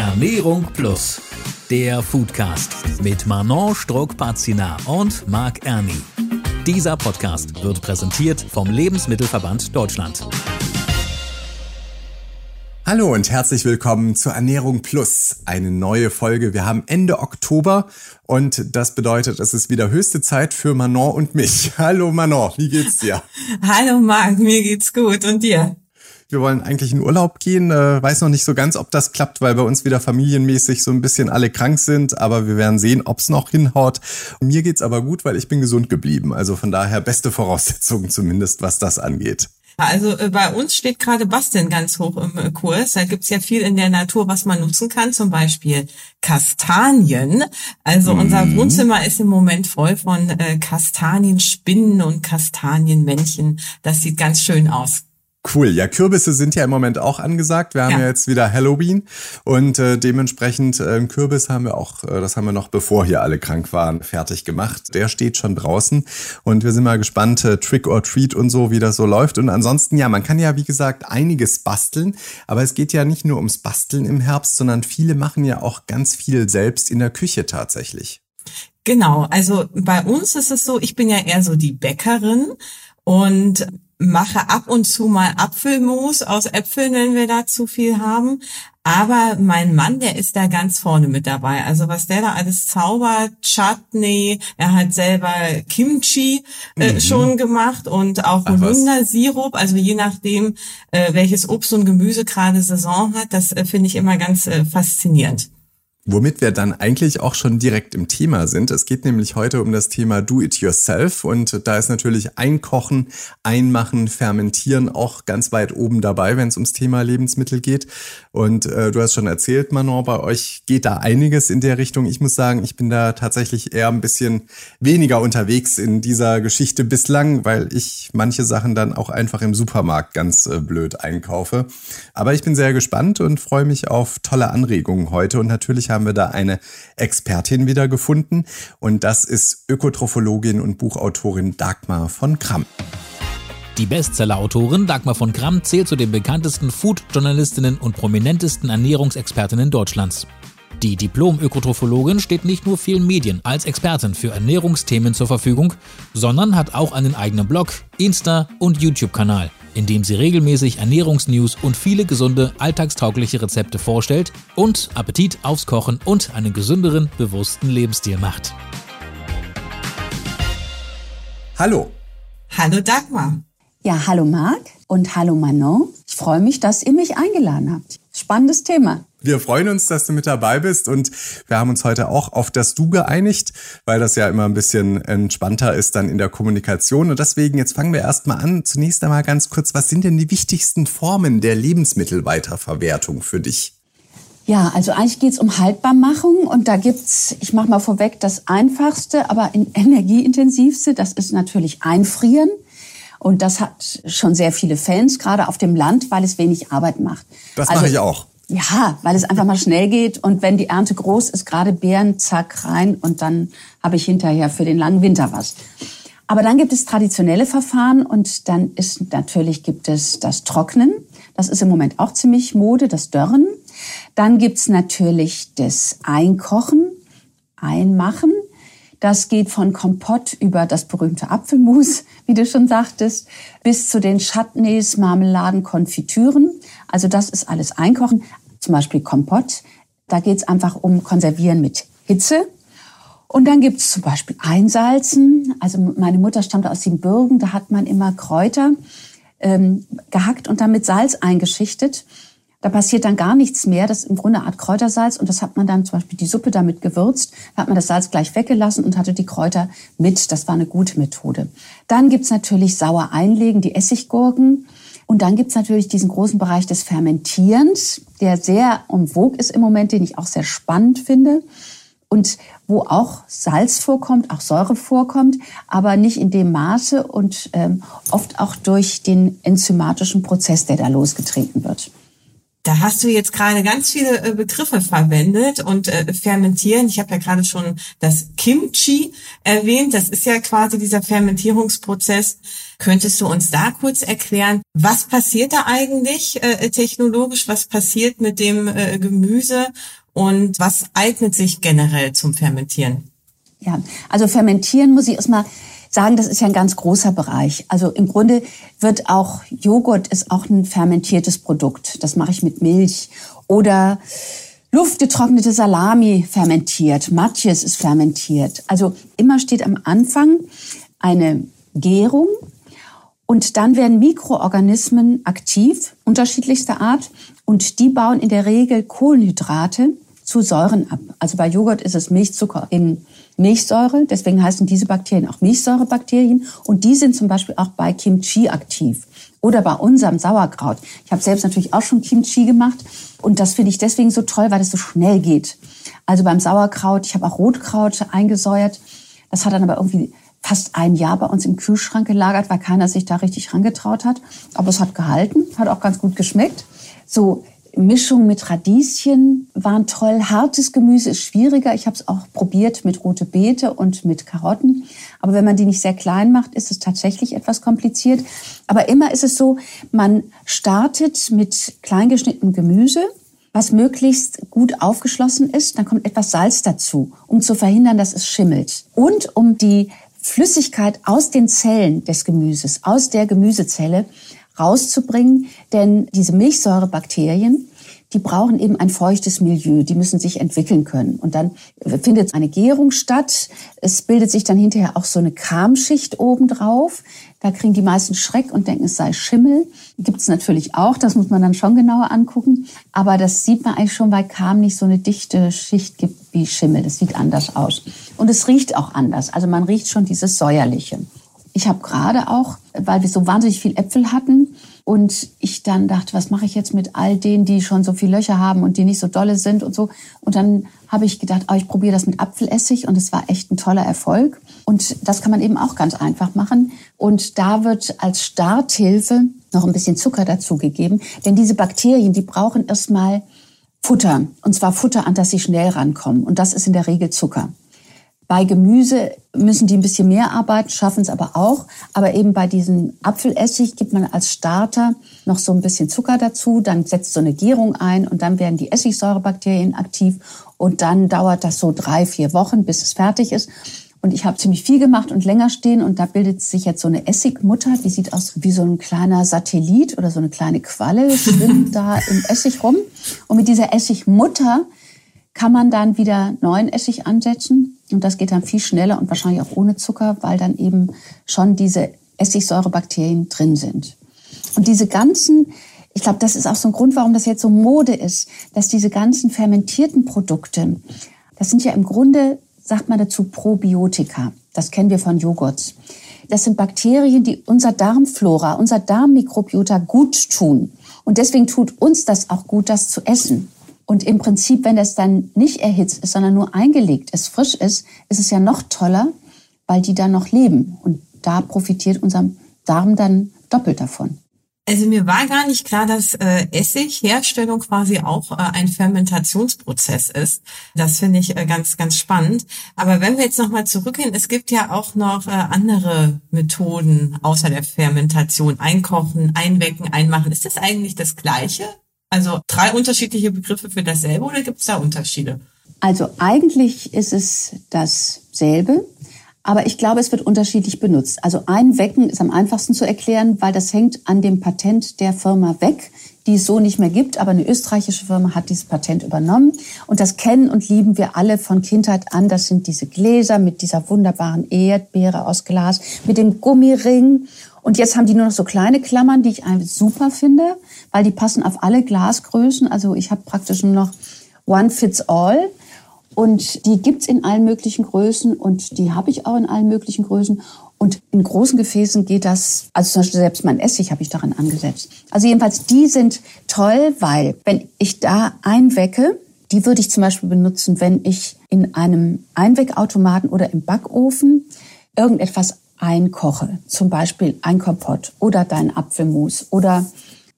Ernährung Plus, der Foodcast mit Manon Struck-Pazina und Marc Erni. Dieser Podcast wird präsentiert vom Lebensmittelverband Deutschland. Hallo und herzlich willkommen zu Ernährung Plus, eine neue Folge. Wir haben Ende Oktober und das bedeutet, es ist wieder höchste Zeit für Manon und mich. Hallo Manon, wie geht's dir? Hallo Marc, mir geht's gut und dir? Wir wollen eigentlich in Urlaub gehen. Äh, weiß noch nicht so ganz, ob das klappt, weil bei uns wieder familienmäßig so ein bisschen alle krank sind. Aber wir werden sehen, ob's noch hinhaut. Mir geht's aber gut, weil ich bin gesund geblieben. Also von daher beste Voraussetzungen zumindest, was das angeht. Also äh, bei uns steht gerade Basteln ganz hoch im äh, Kurs. Da gibt's ja viel in der Natur, was man nutzen kann. Zum Beispiel Kastanien. Also mhm. unser Wohnzimmer ist im Moment voll von äh, Kastanienspinnen und Kastanienmännchen. Das sieht ganz schön aus. Cool. Ja, Kürbisse sind ja im Moment auch angesagt. Wir haben ja, ja jetzt wieder Halloween und äh, dementsprechend äh, Kürbis haben wir auch, äh, das haben wir noch bevor hier alle krank waren, fertig gemacht. Der steht schon draußen und wir sind mal gespannt, äh, Trick or Treat und so, wie das so läuft. Und ansonsten, ja, man kann ja, wie gesagt, einiges basteln, aber es geht ja nicht nur ums Basteln im Herbst, sondern viele machen ja auch ganz viel selbst in der Küche tatsächlich. Genau. Also bei uns ist es so, ich bin ja eher so die Bäckerin und mache ab und zu mal Apfelmus aus Äpfeln, wenn wir da zu viel haben. Aber mein Mann, der ist da ganz vorne mit dabei. Also was der da alles zaubert, Chutney, er hat selber Kimchi äh, mhm. schon gemacht und auch Holundersirup. Also je nachdem, äh, welches Obst und Gemüse gerade Saison hat, das äh, finde ich immer ganz äh, faszinierend. Womit wir dann eigentlich auch schon direkt im Thema sind. Es geht nämlich heute um das Thema Do It Yourself und da ist natürlich Einkochen, Einmachen, Fermentieren auch ganz weit oben dabei, wenn es ums Thema Lebensmittel geht. Und äh, du hast schon erzählt, Manon, bei euch geht da einiges in der Richtung. Ich muss sagen, ich bin da tatsächlich eher ein bisschen weniger unterwegs in dieser Geschichte bislang, weil ich manche Sachen dann auch einfach im Supermarkt ganz äh, blöd einkaufe. Aber ich bin sehr gespannt und freue mich auf tolle Anregungen heute und natürlich haben wir da eine Expertin wieder gefunden und das ist Ökotrophologin und Buchautorin Dagmar von Kramm. Die Bestseller-Autorin Dagmar von Kramm zählt zu den bekanntesten Food-Journalistinnen und prominentesten Ernährungsexpertinnen Deutschlands. Die Diplom-Ökotrophologin steht nicht nur vielen Medien als Expertin für Ernährungsthemen zur Verfügung, sondern hat auch einen eigenen Blog, Insta- und YouTube-Kanal in dem sie regelmäßig Ernährungsnews und viele gesunde, alltagstaugliche Rezepte vorstellt und Appetit aufs Kochen und einen gesünderen, bewussten Lebensstil macht. Hallo. Hallo Dagmar. Ja, hallo Marc und hallo Manon. Ich freue mich, dass ihr mich eingeladen habt. Spannendes Thema. Wir freuen uns, dass du mit dabei bist und wir haben uns heute auch auf das Du geeinigt, weil das ja immer ein bisschen entspannter ist dann in der Kommunikation. Und deswegen, jetzt fangen wir erstmal an. Zunächst einmal ganz kurz, was sind denn die wichtigsten Formen der Lebensmittelweiterverwertung für dich? Ja, also eigentlich geht es um Haltbarmachung und da gibt's, ich mache mal vorweg, das einfachste, aber energieintensivste, das ist natürlich Einfrieren. Und das hat schon sehr viele Fans, gerade auf dem Land, weil es wenig Arbeit macht. Das also, mache ich auch. Ja, weil es einfach mal schnell geht und wenn die Ernte groß ist, gerade Beeren, zack, rein und dann habe ich hinterher für den langen Winter was. Aber dann gibt es traditionelle Verfahren und dann ist natürlich gibt es das Trocknen. Das ist im Moment auch ziemlich Mode, das Dörren. Dann gibt's natürlich das Einkochen, Einmachen. Das geht von Kompott über das berühmte Apfelmus, wie du schon sagtest, bis zu den Chutneys, Marmeladen, Konfitüren. Also das ist alles Einkochen zum Beispiel Kompott. Da geht es einfach um Konservieren mit Hitze. Und dann gibt es zum Beispiel Einsalzen. Also meine Mutter stammt aus Siebenbürgen, da hat man immer Kräuter ähm, gehackt und dann mit Salz eingeschichtet. Da passiert dann gar nichts mehr. Das ist im Grunde eine Art Kräutersalz und das hat man dann zum Beispiel die Suppe damit gewürzt. Da hat man das Salz gleich weggelassen und hatte die Kräuter mit. Das war eine gute Methode. Dann gibt's natürlich sauer einlegen, die Essiggurken. Und dann gibt's natürlich diesen großen Bereich des Fermentierens, der sehr vogue ist im Moment, den ich auch sehr spannend finde. Und wo auch Salz vorkommt, auch Säure vorkommt, aber nicht in dem Maße und ähm, oft auch durch den enzymatischen Prozess, der da losgetreten wird. Da hast du jetzt gerade ganz viele äh, Begriffe verwendet und äh, fermentieren. Ich habe ja gerade schon das Kimchi erwähnt. Das ist ja quasi dieser Fermentierungsprozess. Könntest du uns da kurz erklären, was passiert da eigentlich äh, technologisch? Was passiert mit dem äh, Gemüse und was eignet sich generell zum Fermentieren? Ja, also fermentieren muss ich erstmal sagen, das ist ja ein ganz großer Bereich. Also im Grunde wird auch Joghurt ist auch ein fermentiertes Produkt. Das mache ich mit Milch oder luftgetrocknete Salami fermentiert, Matjes ist fermentiert. Also immer steht am Anfang eine Gärung und dann werden Mikroorganismen aktiv, unterschiedlichster Art, und die bauen in der Regel Kohlenhydrate zu Säuren ab. Also bei Joghurt ist es Milchzucker in Milchsäure, deswegen heißen diese Bakterien auch Milchsäurebakterien und die sind zum Beispiel auch bei Kimchi aktiv oder bei unserem Sauerkraut. Ich habe selbst natürlich auch schon Kimchi gemacht und das finde ich deswegen so toll, weil es so schnell geht. Also beim Sauerkraut, ich habe auch Rotkraut eingesäuert, das hat dann aber irgendwie fast ein Jahr bei uns im Kühlschrank gelagert, weil keiner sich da richtig rangetraut hat. Aber es hat gehalten, hat auch ganz gut geschmeckt. So Mischung mit Radieschen waren toll. Hartes Gemüse ist schwieriger. Ich habe es auch probiert mit rote Beete und mit Karotten. Aber wenn man die nicht sehr klein macht, ist es tatsächlich etwas kompliziert. Aber immer ist es so, man startet mit kleingeschnittenem Gemüse, was möglichst gut aufgeschlossen ist. Dann kommt etwas Salz dazu, um zu verhindern, dass es schimmelt. Und um die Flüssigkeit aus den Zellen des Gemüses, aus der Gemüsezelle rauszubringen. Denn diese Milchsäurebakterien, die brauchen eben ein feuchtes Milieu, die müssen sich entwickeln können. Und dann findet eine Gärung statt. Es bildet sich dann hinterher auch so eine Kramschicht obendrauf. Da kriegen die meisten Schreck und denken, es sei Schimmel. Gibt es natürlich auch, das muss man dann schon genauer angucken. Aber das sieht man eigentlich schon, weil Kam nicht so eine dichte Schicht gibt wie Schimmel. Das sieht anders aus. Und es riecht auch anders. Also man riecht schon dieses Säuerliche. Ich habe gerade auch, weil wir so wahnsinnig viel Äpfel hatten und ich dann dachte, was mache ich jetzt mit all denen, die schon so viele Löcher haben und die nicht so dolle sind und so. Und dann habe ich gedacht, oh, ich probiere das mit Apfelessig und es war echt ein toller Erfolg. Und das kann man eben auch ganz einfach machen. Und da wird als Starthilfe noch ein bisschen Zucker dazugegeben, denn diese Bakterien, die brauchen erstmal Futter. Und zwar Futter, an das sie schnell rankommen. Und das ist in der Regel Zucker. Bei Gemüse müssen die ein bisschen mehr arbeiten, schaffen es aber auch. Aber eben bei diesem Apfelessig gibt man als Starter noch so ein bisschen Zucker dazu. Dann setzt so eine Gärung ein und dann werden die Essigsäurebakterien aktiv. Und dann dauert das so drei, vier Wochen, bis es fertig ist. Und ich habe ziemlich viel gemacht und länger stehen und da bildet sich jetzt so eine Essigmutter, die sieht aus wie so ein kleiner Satellit oder so eine kleine Qualle, schwimmt da im Essig rum. Und mit dieser Essigmutter kann man dann wieder neuen Essig ansetzen. Und das geht dann viel schneller und wahrscheinlich auch ohne Zucker, weil dann eben schon diese Essigsäurebakterien drin sind. Und diese ganzen, ich glaube, das ist auch so ein Grund, warum das jetzt so Mode ist, dass diese ganzen fermentierten Produkte, das sind ja im Grunde, sagt man dazu, Probiotika. Das kennen wir von Joghurts. Das sind Bakterien, die unser Darmflora, unser Darmmikrobiota gut tun. Und deswegen tut uns das auch gut, das zu essen. Und im Prinzip, wenn das dann nicht erhitzt ist, sondern nur eingelegt ist, frisch ist, ist es ja noch toller, weil die dann noch leben. Und da profitiert unser Darm dann doppelt davon. Also mir war gar nicht klar, dass äh, Essigherstellung quasi auch äh, ein Fermentationsprozess ist. Das finde ich äh, ganz, ganz spannend. Aber wenn wir jetzt nochmal zurückgehen, es gibt ja auch noch äh, andere Methoden außer der Fermentation. Einkochen, einwecken, einmachen. Ist das eigentlich das Gleiche? Also drei unterschiedliche Begriffe für dasselbe oder gibt es da Unterschiede? Also eigentlich ist es dasselbe, aber ich glaube, es wird unterschiedlich benutzt. Also einwecken ist am einfachsten zu erklären, weil das hängt an dem Patent der Firma weg, die es so nicht mehr gibt. Aber eine österreichische Firma hat dieses Patent übernommen. Und das kennen und lieben wir alle von Kindheit an. Das sind diese Gläser mit dieser wunderbaren Erdbeere aus Glas, mit dem Gummiring. Und jetzt haben die nur noch so kleine Klammern, die ich super finde weil die passen auf alle Glasgrößen. Also ich habe praktisch nur noch One Fits All. Und die gibt's in allen möglichen Größen und die habe ich auch in allen möglichen Größen. Und in großen Gefäßen geht das, also zum Beispiel selbst mein Essig habe ich daran angesetzt. Also jedenfalls, die sind toll, weil wenn ich da einwecke, die würde ich zum Beispiel benutzen, wenn ich in einem Einweckautomaten oder im Backofen irgendetwas einkoche. Zum Beispiel ein Kompott oder dein Apfelmus oder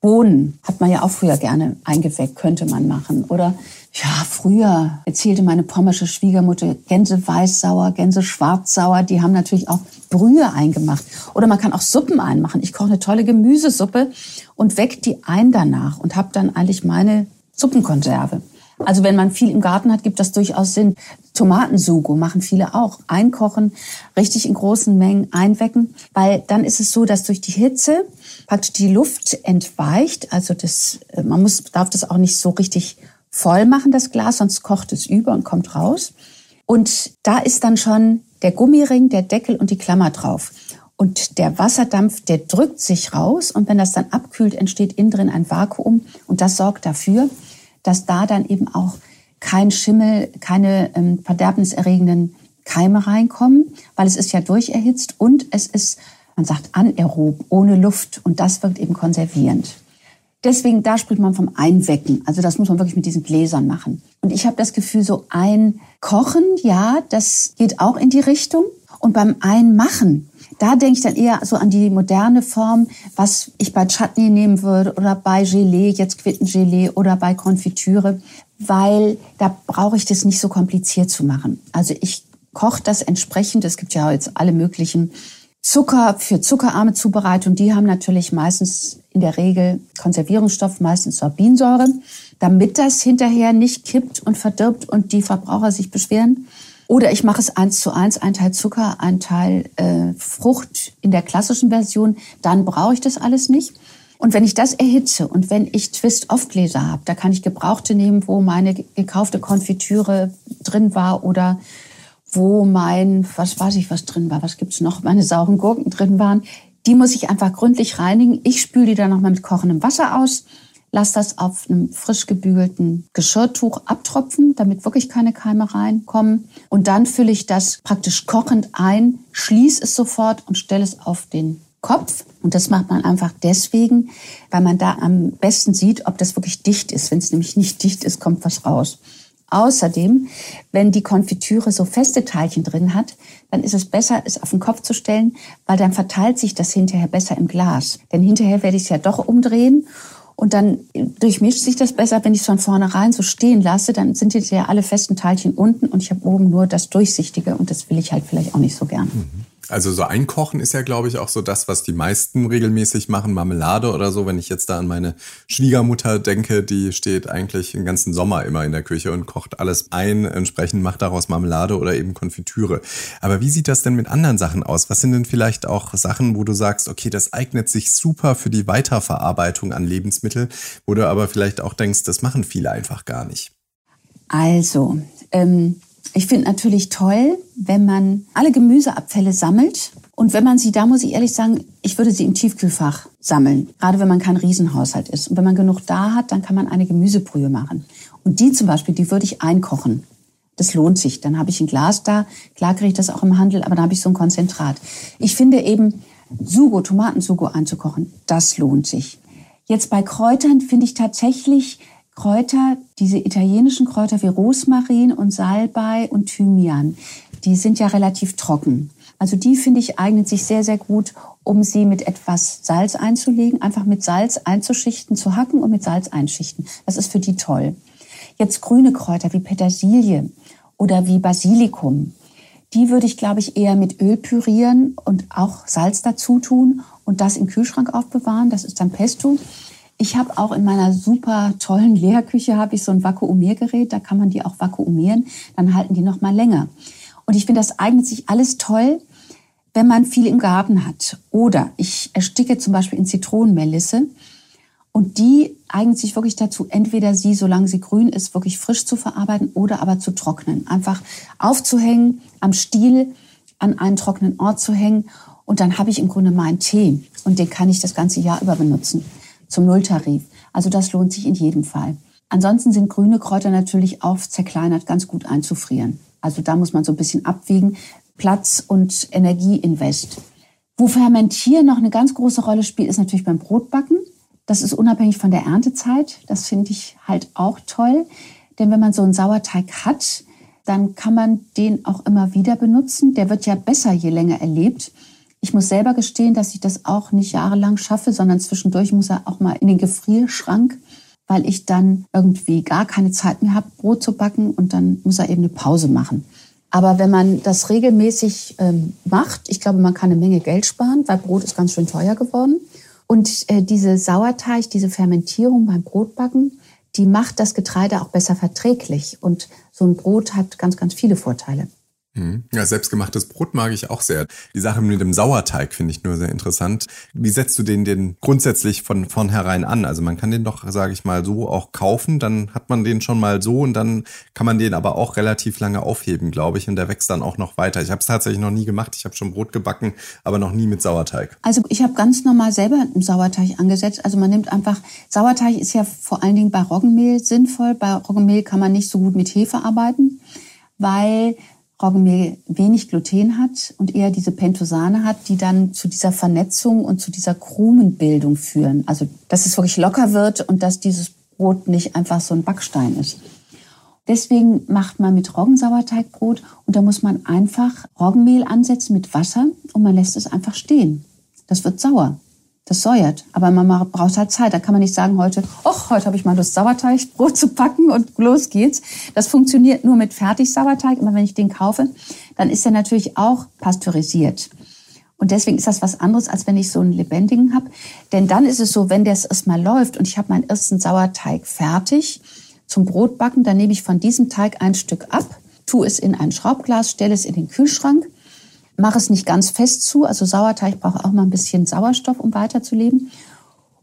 Bohnen hat man ja auch früher gerne eingeweckt, könnte man machen. Oder ja, früher erzählte meine pommersche Schwiegermutter Gänse weißsauer, Gänse schwarzsauer, die haben natürlich auch Brühe eingemacht. Oder man kann auch Suppen einmachen. Ich koche eine tolle Gemüsesuppe und weck die ein danach und habe dann eigentlich meine Suppenkonserve. Also wenn man viel im Garten hat, gibt das durchaus Sinn. Tomatensugo machen viele auch. Einkochen, richtig in großen Mengen einwecken, weil dann ist es so, dass durch die Hitze praktisch die Luft entweicht. Also das, äh, man muss, darf das auch nicht so richtig voll machen, das Glas, sonst kocht es über und kommt raus. Und da ist dann schon der Gummiring, der Deckel und die Klammer drauf. Und der Wasserdampf, der drückt sich raus und wenn das dann abkühlt, entsteht innen drin ein Vakuum und das sorgt dafür, dass da dann eben auch kein Schimmel, keine ähm, verderbenserregenden Keime reinkommen, weil es ist ja durcherhitzt und es ist, man sagt anaerob, ohne Luft und das wirkt eben konservierend. Deswegen, da spricht man vom Einwecken. Also das muss man wirklich mit diesen Gläsern machen. Und ich habe das Gefühl, so ein Kochen, ja, das geht auch in die Richtung. Und beim Einmachen, da denke ich dann eher so an die moderne Form, was ich bei Chutney nehmen würde oder bei Gelee, jetzt Quittengelee oder bei Konfitüre, weil da brauche ich das nicht so kompliziert zu machen. Also ich koche das entsprechend. Es gibt ja jetzt alle möglichen Zucker für zuckerarme Zubereitung. Die haben natürlich meistens in der Regel Konservierungsstoff, meistens Sorbinsäure, damit das hinterher nicht kippt und verdirbt und die Verbraucher sich beschweren. Oder ich mache es eins zu eins, ein Teil Zucker, ein Teil äh, Frucht in der klassischen Version. Dann brauche ich das alles nicht. Und wenn ich das erhitze und wenn ich Twist-Off-Gläser habe, da kann ich Gebrauchte nehmen, wo meine gekaufte Konfitüre drin war oder wo mein, was weiß ich, was drin war, was gibt's noch, meine sauren Gurken drin waren. Die muss ich einfach gründlich reinigen. Ich spüle die dann nochmal mit kochendem Wasser aus Lass das auf einem frisch gebügelten Geschirrtuch abtropfen, damit wirklich keine Keime reinkommen. Und dann fülle ich das praktisch kochend ein, schließe es sofort und stelle es auf den Kopf. Und das macht man einfach deswegen, weil man da am besten sieht, ob das wirklich dicht ist. Wenn es nämlich nicht dicht ist, kommt was raus. Außerdem, wenn die Konfitüre so feste Teilchen drin hat, dann ist es besser, es auf den Kopf zu stellen, weil dann verteilt sich das hinterher besser im Glas. Denn hinterher werde ich es ja doch umdrehen und dann durchmischt sich das besser, wenn ich es von vornherein so stehen lasse. Dann sind jetzt ja alle festen Teilchen unten und ich habe oben nur das Durchsichtige und das will ich halt vielleicht auch nicht so gern. Mhm. Also so einkochen ist ja, glaube ich, auch so das, was die meisten regelmäßig machen, Marmelade oder so. Wenn ich jetzt da an meine Schwiegermutter denke, die steht eigentlich den ganzen Sommer immer in der Küche und kocht alles ein, entsprechend macht daraus Marmelade oder eben Konfitüre. Aber wie sieht das denn mit anderen Sachen aus? Was sind denn vielleicht auch Sachen, wo du sagst, okay, das eignet sich super für die Weiterverarbeitung an Lebensmitteln, wo du aber vielleicht auch denkst, das machen viele einfach gar nicht? Also, ähm, ich finde natürlich toll, wenn man alle Gemüseabfälle sammelt. Und wenn man sie, da muss ich ehrlich sagen, ich würde sie im Tiefkühlfach sammeln. Gerade wenn man kein Riesenhaushalt ist. Und wenn man genug da hat, dann kann man eine Gemüsebrühe machen. Und die zum Beispiel, die würde ich einkochen. Das lohnt sich. Dann habe ich ein Glas da. Klar kriege ich das auch im Handel, aber dann habe ich so ein Konzentrat. Ich finde eben, Sugo, Tomatensugo einzukochen, das lohnt sich. Jetzt bei Kräutern finde ich tatsächlich Kräuter, diese italienischen Kräuter wie Rosmarin und Salbei und Thymian, die sind ja relativ trocken. Also die finde ich eignet sich sehr, sehr gut, um sie mit etwas Salz einzulegen, einfach mit Salz einzuschichten, zu hacken und mit Salz einschichten. Das ist für die toll. Jetzt grüne Kräuter wie Petersilie oder wie Basilikum. Die würde ich, glaube ich, eher mit Öl pürieren und auch Salz dazu tun und das im Kühlschrank aufbewahren. Das ist dann Pesto. Ich habe auch in meiner super tollen Lehrküche habe ich so ein Vakuumiergerät, da kann man die auch vakuumieren, dann halten die noch mal länger. Und ich finde, das eignet sich alles toll, wenn man viel im Garten hat. Oder ich ersticke zum Beispiel in Zitronenmelisse und die eignet sich wirklich dazu, entweder sie, solange sie grün ist, wirklich frisch zu verarbeiten oder aber zu trocknen. Einfach aufzuhängen, am Stiel an einen trockenen Ort zu hängen und dann habe ich im Grunde meinen Tee und den kann ich das ganze Jahr über benutzen zum Nulltarif. Also das lohnt sich in jedem Fall. Ansonsten sind grüne Kräuter natürlich auch zerkleinert ganz gut einzufrieren. Also da muss man so ein bisschen abwiegen. Platz und Energieinvest. Wo Fermentieren noch eine ganz große Rolle spielt, ist natürlich beim Brotbacken. Das ist unabhängig von der Erntezeit. Das finde ich halt auch toll. Denn wenn man so einen Sauerteig hat, dann kann man den auch immer wieder benutzen. Der wird ja besser, je länger er lebt. Ich muss selber gestehen, dass ich das auch nicht jahrelang schaffe, sondern zwischendurch muss er auch mal in den Gefrierschrank, weil ich dann irgendwie gar keine Zeit mehr habe, Brot zu backen und dann muss er eben eine Pause machen. Aber wenn man das regelmäßig ähm, macht, ich glaube, man kann eine Menge Geld sparen, weil Brot ist ganz schön teuer geworden. Und äh, diese Sauerteig, diese Fermentierung beim Brotbacken, die macht das Getreide auch besser verträglich. Und so ein Brot hat ganz, ganz viele Vorteile. Mhm. Ja, selbstgemachtes Brot mag ich auch sehr. Die Sache mit dem Sauerteig finde ich nur sehr interessant. Wie setzt du den denn grundsätzlich von vornherein an? Also man kann den doch, sage ich mal, so auch kaufen, dann hat man den schon mal so und dann kann man den aber auch relativ lange aufheben, glaube ich, und der wächst dann auch noch weiter. Ich habe es tatsächlich noch nie gemacht. Ich habe schon Brot gebacken, aber noch nie mit Sauerteig. Also ich habe ganz normal selber einen Sauerteig angesetzt. Also man nimmt einfach, Sauerteig ist ja vor allen Dingen bei Roggenmehl sinnvoll. Bei Roggenmehl kann man nicht so gut mit Hefe arbeiten, weil Roggenmehl wenig Gluten hat und eher diese Pentosane hat, die dann zu dieser Vernetzung und zu dieser Krumenbildung führen. Also, dass es wirklich locker wird und dass dieses Brot nicht einfach so ein Backstein ist. Deswegen macht man mit Roggensauerteigbrot und da muss man einfach Roggenmehl ansetzen mit Wasser und man lässt es einfach stehen. Das wird sauer. Das säuert. Aber man braucht halt Zeit. Da kann man nicht sagen heute, ach, heute habe ich mal Lust, Sauerteigbrot zu packen und los geht's. Das funktioniert nur mit Fertig-Sauerteig. Aber wenn ich den kaufe, dann ist er natürlich auch pasteurisiert. Und deswegen ist das was anderes, als wenn ich so einen lebendigen habe. Denn dann ist es so, wenn das erstmal läuft und ich habe meinen ersten Sauerteig fertig zum Brotbacken, dann nehme ich von diesem Teig ein Stück ab, tue es in ein Schraubglas, stelle es in den Kühlschrank mache es nicht ganz fest zu. Also Sauerteig braucht auch mal ein bisschen Sauerstoff, um weiterzuleben.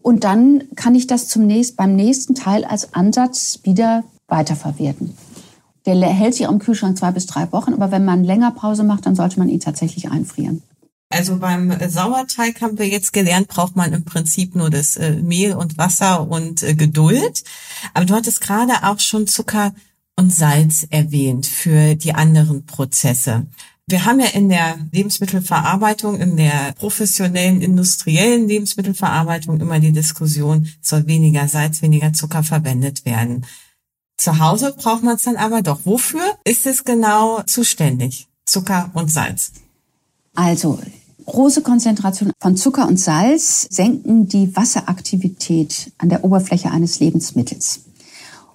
Und dann kann ich das zum nächsten, beim nächsten Teil als Ansatz wieder weiterverwerten. Der hält sich im Kühlschrank zwei bis drei Wochen, aber wenn man länger Pause macht, dann sollte man ihn tatsächlich einfrieren. Also beim Sauerteig haben wir jetzt gelernt, braucht man im Prinzip nur das äh, Mehl und Wasser und äh, Geduld. Aber du hattest gerade auch schon Zucker und Salz erwähnt für die anderen Prozesse. Wir haben ja in der Lebensmittelverarbeitung, in der professionellen, industriellen Lebensmittelverarbeitung immer die Diskussion, soll weniger Salz, weniger Zucker verwendet werden. Zu Hause braucht man es dann aber doch. Wofür ist es genau zuständig? Zucker und Salz. Also, große Konzentration von Zucker und Salz senken die Wasseraktivität an der Oberfläche eines Lebensmittels.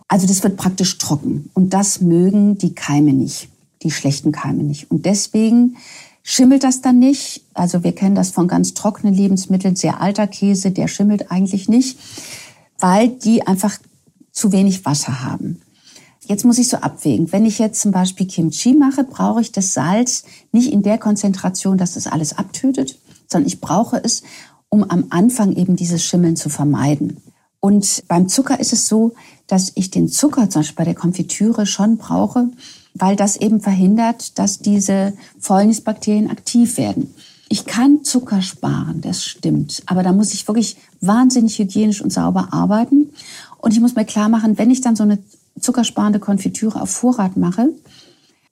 Also das wird praktisch trocken und das mögen die Keime nicht die schlechten Keime nicht. Und deswegen schimmelt das dann nicht. Also wir kennen das von ganz trockenen Lebensmitteln, sehr alter Käse, der schimmelt eigentlich nicht, weil die einfach zu wenig Wasser haben. Jetzt muss ich so abwägen. Wenn ich jetzt zum Beispiel Kimchi mache, brauche ich das Salz nicht in der Konzentration, dass es alles abtötet, sondern ich brauche es, um am Anfang eben dieses Schimmeln zu vermeiden. Und beim Zucker ist es so, dass ich den Zucker zum Beispiel bei der Konfitüre schon brauche, weil das eben verhindert, dass diese Fäulnisbakterien aktiv werden. Ich kann Zucker sparen, das stimmt. Aber da muss ich wirklich wahnsinnig hygienisch und sauber arbeiten. Und ich muss mir klar machen, wenn ich dann so eine zuckersparende Konfitüre auf Vorrat mache,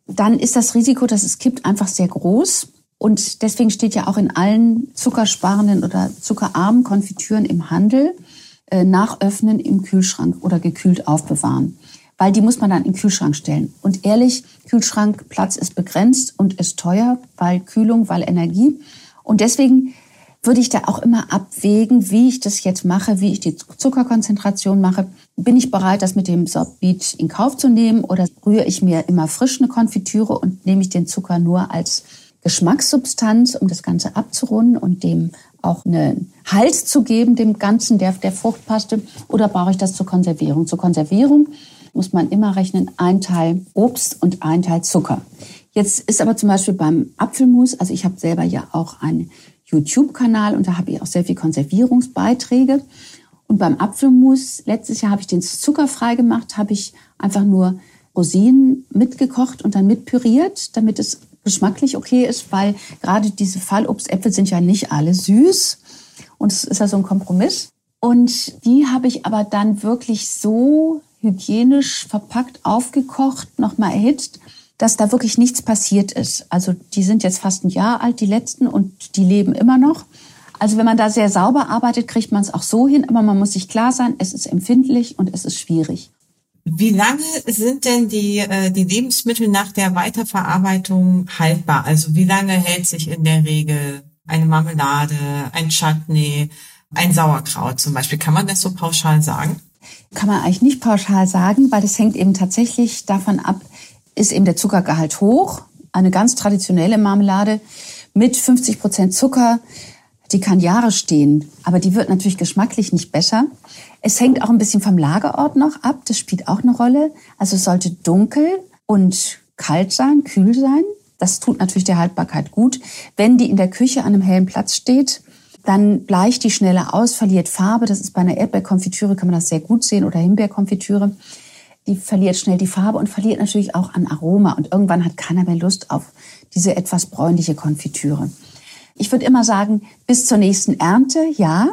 dann ist das Risiko, dass es kippt, einfach sehr groß. Und deswegen steht ja auch in allen zuckersparenden oder zuckerarmen Konfitüren im Handel, äh, nachöffnen im Kühlschrank oder gekühlt aufbewahren weil die muss man dann in den Kühlschrank stellen. Und ehrlich, Kühlschrankplatz ist begrenzt und ist teuer, weil Kühlung, weil Energie. Und deswegen würde ich da auch immer abwägen, wie ich das jetzt mache, wie ich die Zuckerkonzentration mache. Bin ich bereit, das mit dem Sorbit in Kauf zu nehmen oder rühre ich mir immer frisch eine Konfitüre und nehme ich den Zucker nur als Geschmackssubstanz, um das Ganze abzurunden und dem auch einen Halt zu geben, dem Ganzen, der, der Fruchtpaste, oder brauche ich das zur Konservierung? Zur Konservierung muss man immer rechnen, ein Teil Obst und ein Teil Zucker. Jetzt ist aber zum Beispiel beim Apfelmus, also ich habe selber ja auch einen YouTube-Kanal und da habe ich auch sehr viel Konservierungsbeiträge. Und beim Apfelmus, letztes Jahr habe ich den zuckerfrei gemacht, habe ich einfach nur Rosinen mitgekocht und dann mitpüriert, damit es geschmacklich okay ist, weil gerade diese Fallobstäpfel sind ja nicht alle süß. Und es ist ja so ein Kompromiss. Und die habe ich aber dann wirklich so hygienisch verpackt, aufgekocht, nochmal erhitzt, dass da wirklich nichts passiert ist. Also die sind jetzt fast ein Jahr alt, die letzten, und die leben immer noch. Also wenn man da sehr sauber arbeitet, kriegt man es auch so hin, aber man muss sich klar sein, es ist empfindlich und es ist schwierig. Wie lange sind denn die, äh, die Lebensmittel nach der Weiterverarbeitung haltbar? Also wie lange hält sich in der Regel eine Marmelade, ein Chutney, ein Sauerkraut zum Beispiel. Kann man das so pauschal sagen? Kann man eigentlich nicht pauschal sagen, weil das hängt eben tatsächlich davon ab, ist eben der Zuckergehalt hoch. Eine ganz traditionelle Marmelade mit 50 Prozent Zucker, die kann Jahre stehen, aber die wird natürlich geschmacklich nicht besser. Es hängt auch ein bisschen vom Lagerort noch ab, das spielt auch eine Rolle. Also es sollte dunkel und kalt sein, kühl sein. Das tut natürlich der Haltbarkeit gut. Wenn die in der Küche an einem hellen Platz steht, dann bleicht die schneller aus, verliert Farbe. Das ist bei einer Erdbeerkonfitüre, kann man das sehr gut sehen, oder Himbeerkonfitüre. Die verliert schnell die Farbe und verliert natürlich auch an Aroma. Und irgendwann hat keiner mehr Lust auf diese etwas bräunliche Konfitüre. Ich würde immer sagen, bis zur nächsten Ernte, ja.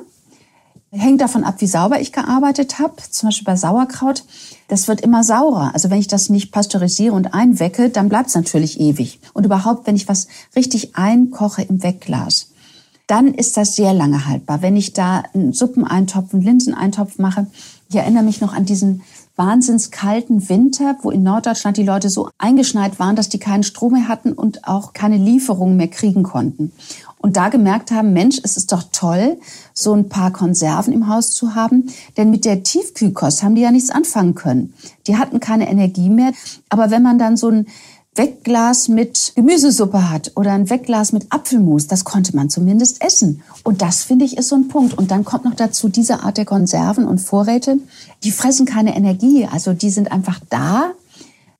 Hängt davon ab, wie sauber ich gearbeitet habe. Zum Beispiel bei Sauerkraut. Das wird immer saurer. Also wenn ich das nicht pasteurisiere und einwecke, dann bleibt es natürlich ewig. Und überhaupt, wenn ich was richtig einkoche im Wegglas, dann ist das sehr lange haltbar. Wenn ich da einen Suppeneintopf, einen Linseneintopf mache, ich erinnere mich noch an diesen wahnsinns kalten Winter, wo in Norddeutschland die Leute so eingeschneit waren, dass die keinen Strom mehr hatten und auch keine Lieferungen mehr kriegen konnten. Und da gemerkt haben, Mensch, es ist doch toll, so ein paar Konserven im Haus zu haben, denn mit der Tiefkühlkost haben die ja nichts anfangen können. Die hatten keine Energie mehr. Aber wenn man dann so ein Wegglas mit Gemüsesuppe hat oder ein Wegglas mit Apfelmus, das konnte man zumindest essen. Und das finde ich ist so ein Punkt. Und dann kommt noch dazu diese Art der Konserven und Vorräte, die fressen keine Energie, also die sind einfach da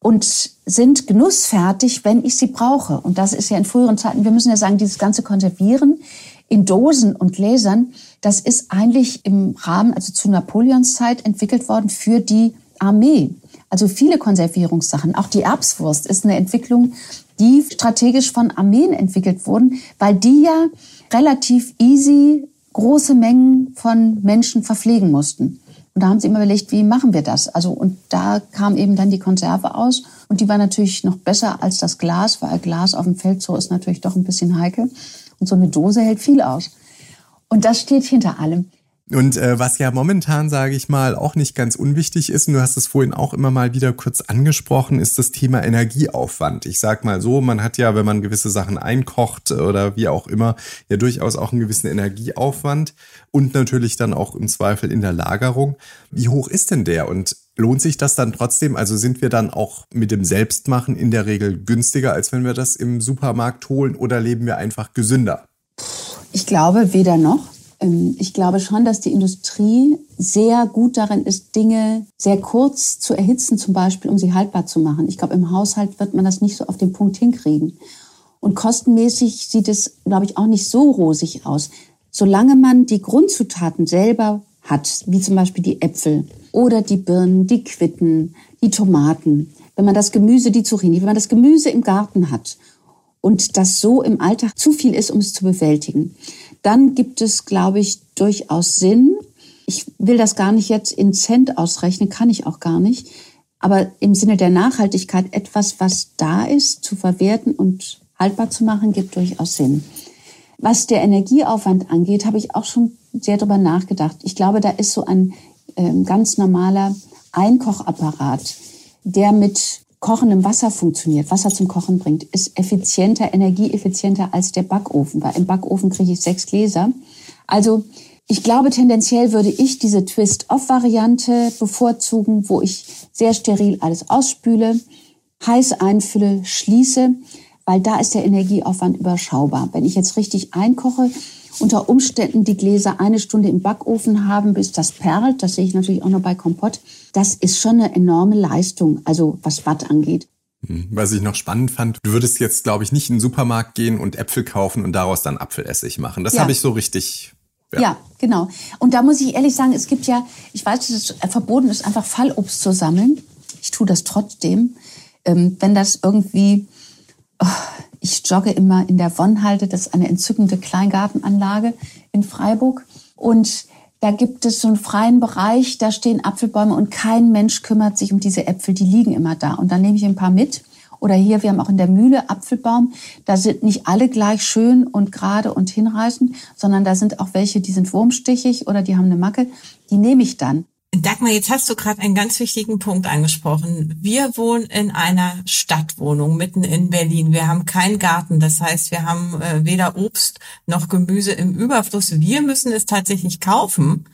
und sind genussfertig, wenn ich sie brauche. Und das ist ja in früheren Zeiten, wir müssen ja sagen, dieses ganze Konservieren in Dosen und Gläsern, das ist eigentlich im Rahmen, also zu Napoleons Zeit entwickelt worden für die Armee. Also viele Konservierungssachen, auch die Erbswurst ist eine Entwicklung, die strategisch von Armeen entwickelt wurden, weil die ja relativ easy große Mengen von Menschen verpflegen mussten. Und da haben sie immer überlegt, wie machen wir das? Also, und da kam eben dann die Konserve aus. Und die war natürlich noch besser als das Glas, weil Glas auf dem Feldzoo ist natürlich doch ein bisschen heikel. Und so eine Dose hält viel aus. Und das steht hinter allem. Und äh, was ja momentan, sage ich mal, auch nicht ganz unwichtig ist, und du hast es vorhin auch immer mal wieder kurz angesprochen, ist das Thema Energieaufwand. Ich sag mal so, man hat ja, wenn man gewisse Sachen einkocht oder wie auch immer, ja durchaus auch einen gewissen Energieaufwand und natürlich dann auch im Zweifel in der Lagerung. Wie hoch ist denn der und lohnt sich das dann trotzdem? Also sind wir dann auch mit dem Selbstmachen in der Regel günstiger, als wenn wir das im Supermarkt holen oder leben wir einfach gesünder? Ich glaube weder noch. Ähm, ich glaube schon, dass die Industrie sehr gut darin ist, Dinge sehr kurz zu erhitzen, zum Beispiel, um sie haltbar zu machen. Ich glaube, im Haushalt wird man das nicht so auf den Punkt hinkriegen. Und kostenmäßig sieht es, glaube ich, auch nicht so rosig aus. Solange man die Grundzutaten selber hat, wie zum Beispiel die Äpfel oder die Birnen, die Quitten, die Tomaten, wenn man das Gemüse, die Zucchini, wenn man das Gemüse im Garten hat und das so im Alltag zu viel ist, um es zu bewältigen, dann gibt es, glaube ich, durchaus Sinn. Ich will das gar nicht jetzt in Cent ausrechnen, kann ich auch gar nicht. Aber im Sinne der Nachhaltigkeit etwas, was da ist, zu verwerten und haltbar zu machen, gibt durchaus Sinn. Was der Energieaufwand angeht, habe ich auch schon sehr darüber nachgedacht. Ich glaube, da ist so ein äh, ganz normaler Einkochapparat, der mit kochendem Wasser funktioniert, Wasser zum Kochen bringt, ist effizienter, energieeffizienter als der Backofen, weil im Backofen kriege ich sechs Gläser. Also ich glaube, tendenziell würde ich diese Twist-Off-Variante bevorzugen, wo ich sehr steril alles ausspüle, heiß einfülle, schließe, weil da ist der Energieaufwand überschaubar. Wenn ich jetzt richtig einkoche, unter Umständen die Gläser eine Stunde im Backofen haben, bis das perlt. Das sehe ich natürlich auch noch bei Kompott. Das ist schon eine enorme Leistung, also was Watt angeht. Hm, was ich noch spannend fand, du würdest jetzt, glaube ich, nicht in den Supermarkt gehen und Äpfel kaufen und daraus dann Apfelessig machen. Das ja. habe ich so richtig. Ja. ja. genau. Und da muss ich ehrlich sagen, es gibt ja, ich weiß, dass es verboten ist, einfach Fallobst zu sammeln. Ich tue das trotzdem. Ähm, wenn das irgendwie, oh, ich jogge immer in der Wonnhalde, das ist eine entzückende Kleingartenanlage in Freiburg. Und da gibt es so einen freien Bereich, da stehen Apfelbäume und kein Mensch kümmert sich um diese Äpfel, die liegen immer da. Und dann nehme ich ein paar mit. Oder hier, wir haben auch in der Mühle Apfelbaum. Da sind nicht alle gleich schön und gerade und hinreißend, sondern da sind auch welche, die sind wurmstichig oder die haben eine Macke. Die nehme ich dann. Dagmar, jetzt hast du gerade einen ganz wichtigen Punkt angesprochen. Wir wohnen in einer Stadtwohnung mitten in Berlin. Wir haben keinen Garten. Das heißt, wir haben äh, weder Obst noch Gemüse im Überfluss. Wir müssen es tatsächlich kaufen,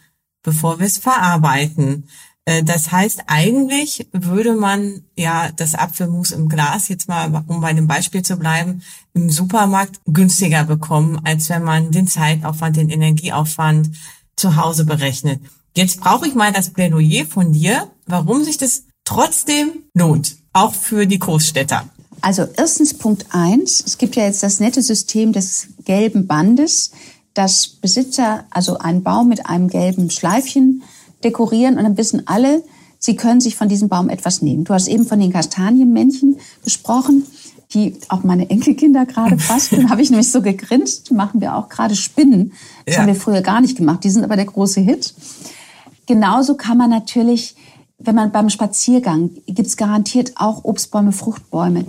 bevor wir es verarbeiten. Äh, das heißt, eigentlich würde man ja das Apfelmus im Glas, jetzt mal, um bei dem Beispiel zu bleiben, im Supermarkt günstiger bekommen, als wenn man den Zeitaufwand, den Energieaufwand zu Hause berechnet. Jetzt brauche ich mal das Plädoyer von dir, warum sich das trotzdem lohnt, auch für die Großstädter. Also erstens Punkt eins. Es gibt ja jetzt das nette System des gelben Bandes, dass Besitzer also einen Baum mit einem gelben Schleifchen dekorieren und dann wissen alle, sie können sich von diesem Baum etwas nehmen. Du hast eben von den Kastanienmännchen gesprochen, die auch meine Enkelkinder gerade basteln. habe ich nämlich so gegrinst. Machen wir auch gerade Spinnen. Das ja. haben wir früher gar nicht gemacht. Die sind aber der große Hit. Genauso kann man natürlich, wenn man beim Spaziergang, gibt's garantiert auch Obstbäume, Fruchtbäume.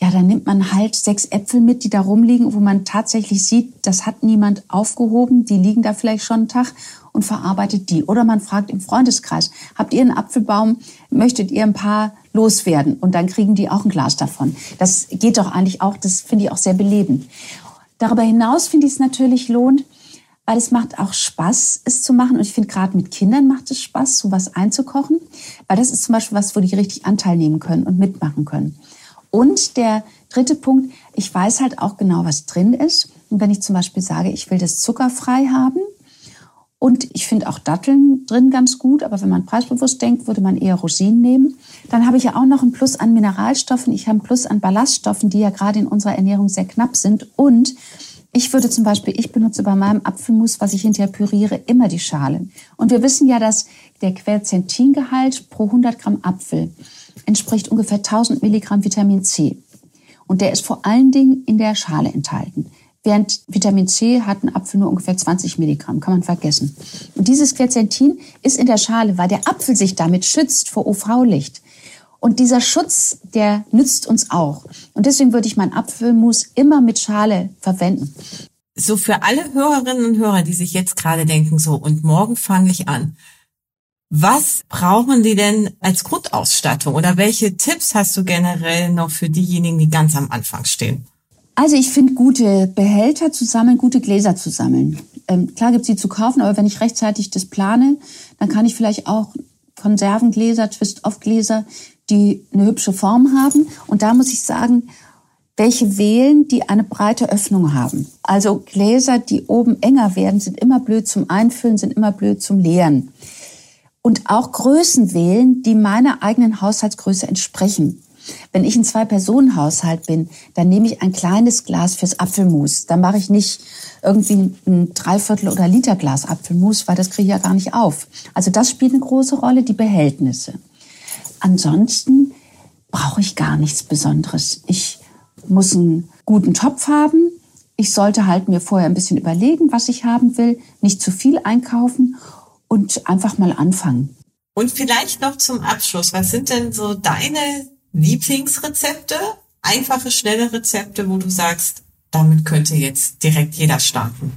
Ja, dann nimmt man halt sechs Äpfel mit, die da rumliegen, wo man tatsächlich sieht, das hat niemand aufgehoben, die liegen da vielleicht schon einen Tag und verarbeitet die. Oder man fragt im Freundeskreis, habt ihr einen Apfelbaum, möchtet ihr ein paar loswerden? Und dann kriegen die auch ein Glas davon. Das geht doch eigentlich auch, das finde ich auch sehr belebend. Darüber hinaus finde ich es natürlich lohnt, weil es macht auch Spaß, es zu machen. Und ich finde, gerade mit Kindern macht es Spaß, sowas einzukochen, weil das ist zum Beispiel was, wo die richtig Anteil nehmen können und mitmachen können. Und der dritte Punkt, ich weiß halt auch genau, was drin ist. Und wenn ich zum Beispiel sage, ich will das zuckerfrei haben, und ich finde auch Datteln drin ganz gut, aber wenn man preisbewusst denkt, würde man eher Rosinen nehmen. Dann habe ich ja auch noch ein Plus an Mineralstoffen, ich habe ein Plus an Ballaststoffen, die ja gerade in unserer Ernährung sehr knapp sind. Und ich würde zum Beispiel, ich benutze bei meinem Apfelmus, was ich hinterher püriere, immer die Schale. Und wir wissen ja, dass der Quercetingehalt pro 100 Gramm Apfel entspricht ungefähr 1000 Milligramm Vitamin C. Und der ist vor allen Dingen in der Schale enthalten. Während Vitamin C hat ein Apfel nur ungefähr 20 Milligramm, kann man vergessen. Und dieses Quercetin ist in der Schale, weil der Apfel sich damit schützt vor UV-Licht. Und dieser Schutz, der nützt uns auch. Und deswegen würde ich mein Apfelmus immer mit Schale verwenden. So für alle Hörerinnen und Hörer, die sich jetzt gerade denken, so, und morgen fange ich an. Was brauchen die denn als Grundausstattung oder welche Tipps hast du generell noch für diejenigen, die ganz am Anfang stehen? Also ich finde gute Behälter zu sammeln, gute Gläser zu sammeln. Ähm, klar gibt sie zu kaufen, aber wenn ich rechtzeitig das plane, dann kann ich vielleicht auch Konservengläser, Twist-off-Gläser die eine hübsche Form haben. Und da muss ich sagen, welche wählen, die eine breite Öffnung haben. Also Gläser, die oben enger werden, sind immer blöd zum Einfüllen, sind immer blöd zum Leeren. Und auch Größen wählen, die meiner eigenen Haushaltsgröße entsprechen. Wenn ich ein Zwei-Personen-Haushalt bin, dann nehme ich ein kleines Glas fürs Apfelmus. Dann mache ich nicht irgendwie ein Dreiviertel oder Liter Glas Apfelmus, weil das kriege ich ja gar nicht auf. Also das spielt eine große Rolle, die Behältnisse. Ansonsten brauche ich gar nichts Besonderes. Ich muss einen guten Topf haben. Ich sollte halt mir vorher ein bisschen überlegen, was ich haben will, nicht zu viel einkaufen und einfach mal anfangen. Und vielleicht noch zum Abschluss, was sind denn so deine Lieblingsrezepte? Einfache, schnelle Rezepte, wo du sagst, damit könnte jetzt direkt jeder starten.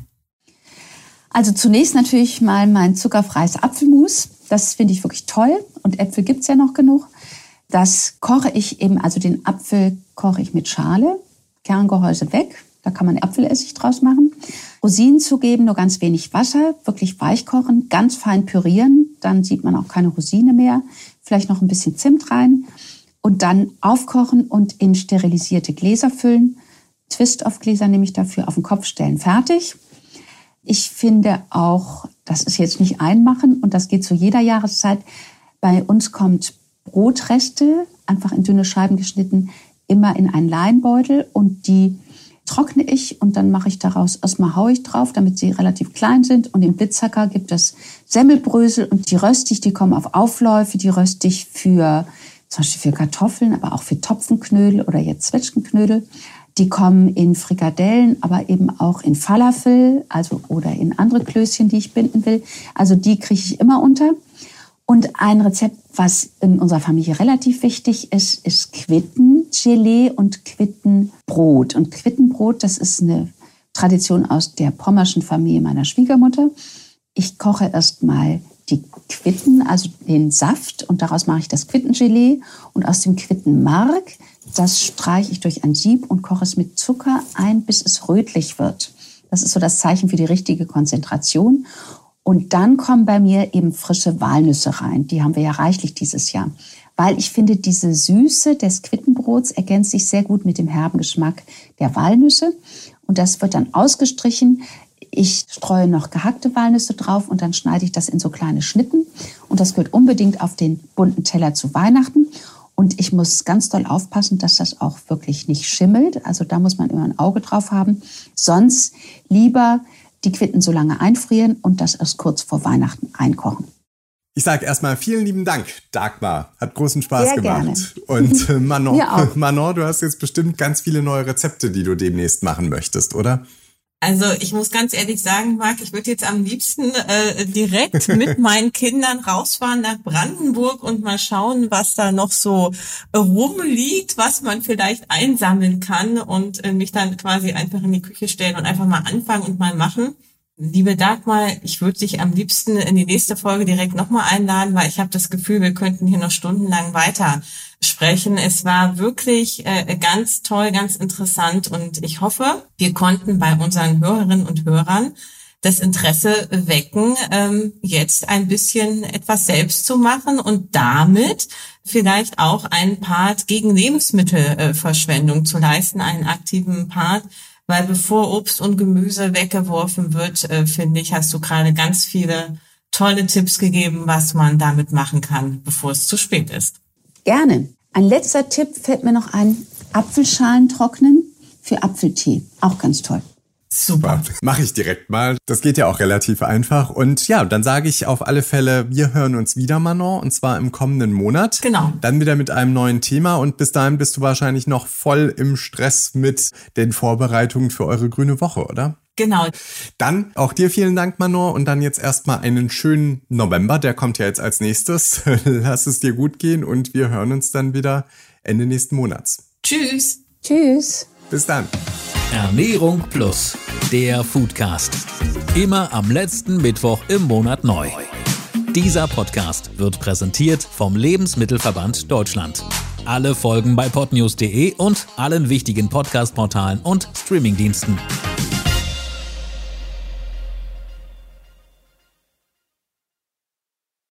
Also zunächst natürlich mal mein zuckerfreies Apfelmus. Das finde ich wirklich toll. Und Äpfel gibt's ja noch genug. Das koche ich eben, also den Apfel koche ich mit Schale, Kerngehäuse weg. Da kann man Apfelessig draus machen. Rosinen zugeben, nur ganz wenig Wasser, wirklich weich kochen, ganz fein pürieren. Dann sieht man auch keine Rosine mehr. Vielleicht noch ein bisschen Zimt rein. Und dann aufkochen und in sterilisierte Gläser füllen. Twist-off-Gläser nehme ich dafür auf den Kopf stellen. Fertig. Ich finde auch, das ist jetzt nicht einmachen und das geht zu jeder Jahreszeit. Bei uns kommt Brotreste, einfach in dünne Scheiben geschnitten, immer in einen Leinbeutel und die trockne ich und dann mache ich daraus erstmal hauig drauf, damit sie relativ klein sind. Und im Blitzhacker gibt es Semmelbrösel und die röste ich, die kommen auf Aufläufe, die röste ich für zum Beispiel für Kartoffeln, aber auch für Topfenknödel oder jetzt Zwetschgenknödel. Die kommen in Frikadellen, aber eben auch in Falafel, also oder in andere Klößchen, die ich binden will. Also die kriege ich immer unter. Und ein Rezept, was in unserer Familie relativ wichtig ist, ist Quittengelee und Quittenbrot. Und Quittenbrot, das ist eine Tradition aus der pommerschen Familie meiner Schwiegermutter. Ich koche erst mal die Quitten, also den Saft, und daraus mache ich das Quittengelee. Und aus dem Quittenmark, das streiche ich durch ein Sieb und koche es mit Zucker ein, bis es rötlich wird. Das ist so das Zeichen für die richtige Konzentration. Und dann kommen bei mir eben frische Walnüsse rein. Die haben wir ja reichlich dieses Jahr. Weil ich finde, diese Süße des Quittenbrots ergänzt sich sehr gut mit dem herben Geschmack der Walnüsse. Und das wird dann ausgestrichen. Ich streue noch gehackte Walnüsse drauf und dann schneide ich das in so kleine Schnitten. Und das gehört unbedingt auf den bunten Teller zu Weihnachten. Und ich muss ganz doll aufpassen, dass das auch wirklich nicht schimmelt. Also da muss man immer ein Auge drauf haben. Sonst lieber die Quitten so lange einfrieren und das erst kurz vor Weihnachten einkochen. Ich sage erstmal vielen lieben Dank, Dagmar. Hat großen Spaß Sehr gemacht. Gerne. Und äh, Manon. Manon, du hast jetzt bestimmt ganz viele neue Rezepte, die du demnächst machen möchtest, oder? Also ich muss ganz ehrlich sagen, Marc, ich würde jetzt am liebsten äh, direkt mit meinen Kindern rausfahren nach Brandenburg und mal schauen, was da noch so rumliegt, was man vielleicht einsammeln kann und äh, mich dann quasi einfach in die Küche stellen und einfach mal anfangen und mal machen. Liebe Dagmar, ich würde dich am liebsten in die nächste Folge direkt nochmal einladen, weil ich habe das Gefühl, wir könnten hier noch stundenlang weiter sprechen. Es war wirklich äh, ganz toll, ganz interessant und ich hoffe, wir konnten bei unseren Hörerinnen und Hörern das Interesse wecken, ähm, jetzt ein bisschen etwas selbst zu machen und damit vielleicht auch einen Part gegen Lebensmittelverschwendung zu leisten, einen aktiven Part, weil bevor Obst und Gemüse weggeworfen wird, äh, finde ich, hast du gerade ganz viele tolle Tipps gegeben, was man damit machen kann, bevor es zu spät ist. Gerne. Ein letzter Tipp fällt mir noch ein. Apfelschalen trocknen für Apfeltee. Auch ganz toll. Super. Mache ich direkt mal. Das geht ja auch relativ einfach. Und ja, dann sage ich auf alle Fälle, wir hören uns wieder, Manon, und zwar im kommenden Monat. Genau. Dann wieder mit einem neuen Thema und bis dahin bist du wahrscheinlich noch voll im Stress mit den Vorbereitungen für eure grüne Woche, oder? Genau. Dann auch dir vielen Dank, Manon, und dann jetzt erstmal einen schönen November. Der kommt ja jetzt als nächstes. Lass es dir gut gehen und wir hören uns dann wieder Ende nächsten Monats. Tschüss. Tschüss. Bis dann. Ernährung Plus, der Foodcast. Immer am letzten Mittwoch im Monat neu. Dieser Podcast wird präsentiert vom Lebensmittelverband Deutschland. Alle Folgen bei podnews.de und allen wichtigen Podcast-Portalen und Streamingdiensten.